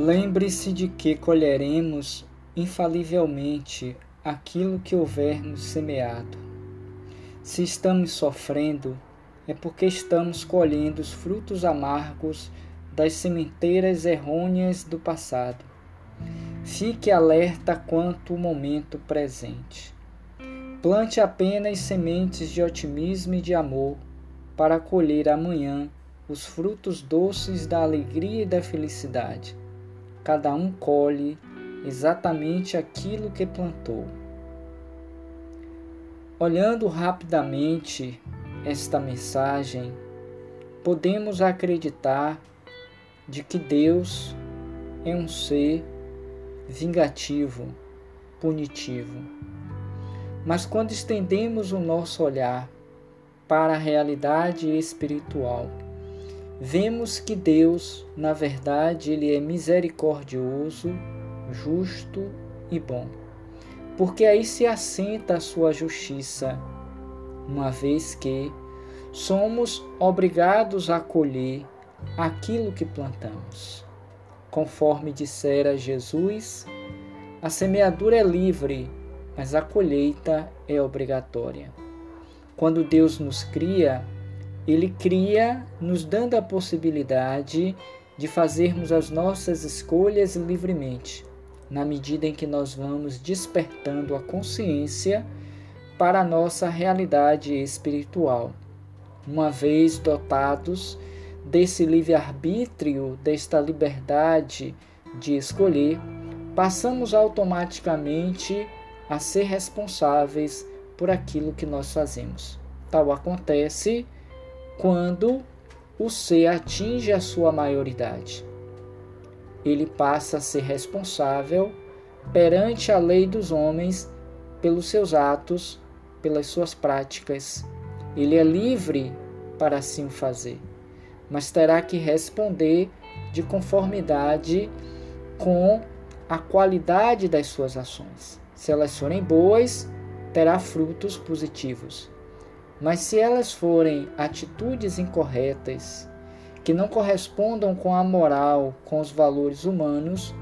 Lembre-se de que colheremos infalivelmente aquilo que houvermos semeado. Se estamos sofrendo, é porque estamos colhendo os frutos amargos das sementeiras errôneas do passado. Fique alerta quanto ao momento presente. Plante apenas sementes de otimismo e de amor para colher amanhã os frutos doces da alegria e da felicidade. Cada um colhe exatamente aquilo que plantou. Olhando rapidamente esta mensagem, podemos acreditar de que Deus é um ser vingativo, punitivo. Mas quando estendemos o nosso olhar para a realidade espiritual, vemos que Deus, na verdade, ele é misericordioso, justo e bom. Porque aí se assenta a sua justiça, uma vez que somos obrigados a colher aquilo que plantamos. Conforme dissera Jesus, a semeadura é livre, mas a colheita é obrigatória. Quando Deus nos cria, Ele cria nos dando a possibilidade de fazermos as nossas escolhas livremente, na medida em que nós vamos despertando a consciência para a nossa realidade espiritual. Uma vez dotados desse livre-arbítrio, desta liberdade de escolher, passamos automaticamente a ser responsáveis por aquilo que nós fazemos. Tal acontece quando o ser atinge a sua maioridade. Ele passa a ser responsável perante a lei dos homens pelos seus atos, pelas suas práticas. Ele é livre para assim fazer mas terá que responder de conformidade com a qualidade das suas ações. Se elas forem boas, terá frutos positivos. Mas se elas forem atitudes incorretas, que não correspondam com a moral, com os valores humanos,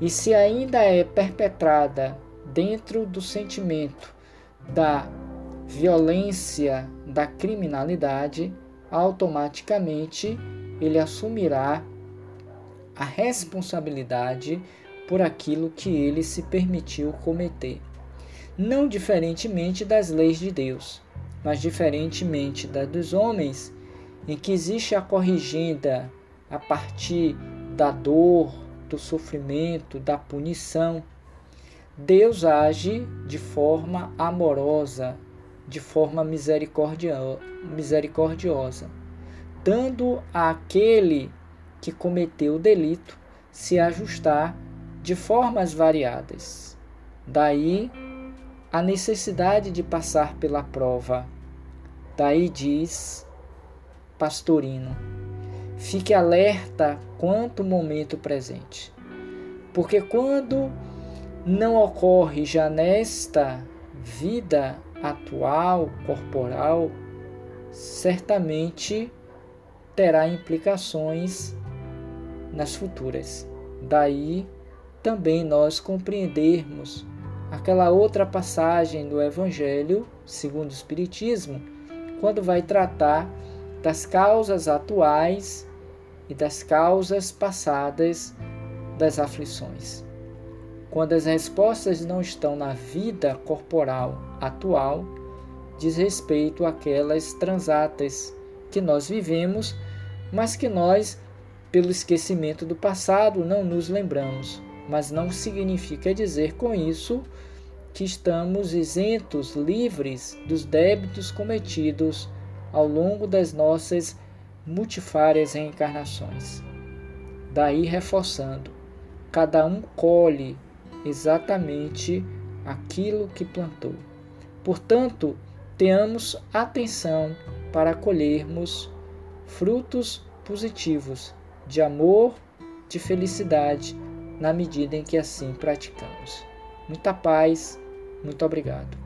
e se ainda é perpetrada dentro do sentimento da violência, da criminalidade, automaticamente ele assumirá a responsabilidade por aquilo que ele se permitiu cometer. Não diferentemente das leis de Deus, mas diferentemente da dos homens, em que existe a corrigenda a partir da dor, do sofrimento, da punição. Deus age de forma amorosa, de forma misericordiosa, dando àquele que cometeu o delito se ajustar de formas variadas. Daí a necessidade de passar pela prova. Daí diz Pastorino: fique alerta quanto o momento presente. Porque quando não ocorre já nesta vida atual, corporal, certamente terá implicações nas futuras. Daí também nós compreendermos aquela outra passagem do Evangelho, segundo o Espiritismo, quando vai tratar das causas atuais e das causas passadas das aflições. Quando as respostas não estão na vida corporal atual, diz respeito àquelas transatas que nós vivemos, mas que nós, pelo esquecimento do passado, não nos lembramos. Mas não significa dizer com isso que estamos isentos, livres dos débitos cometidos ao longo das nossas multifárias reencarnações. Daí reforçando, cada um colhe exatamente aquilo que plantou. Portanto, tenhamos atenção para colhermos frutos positivos de amor, de felicidade, na medida em que assim praticamos. Muita paz, muito obrigado.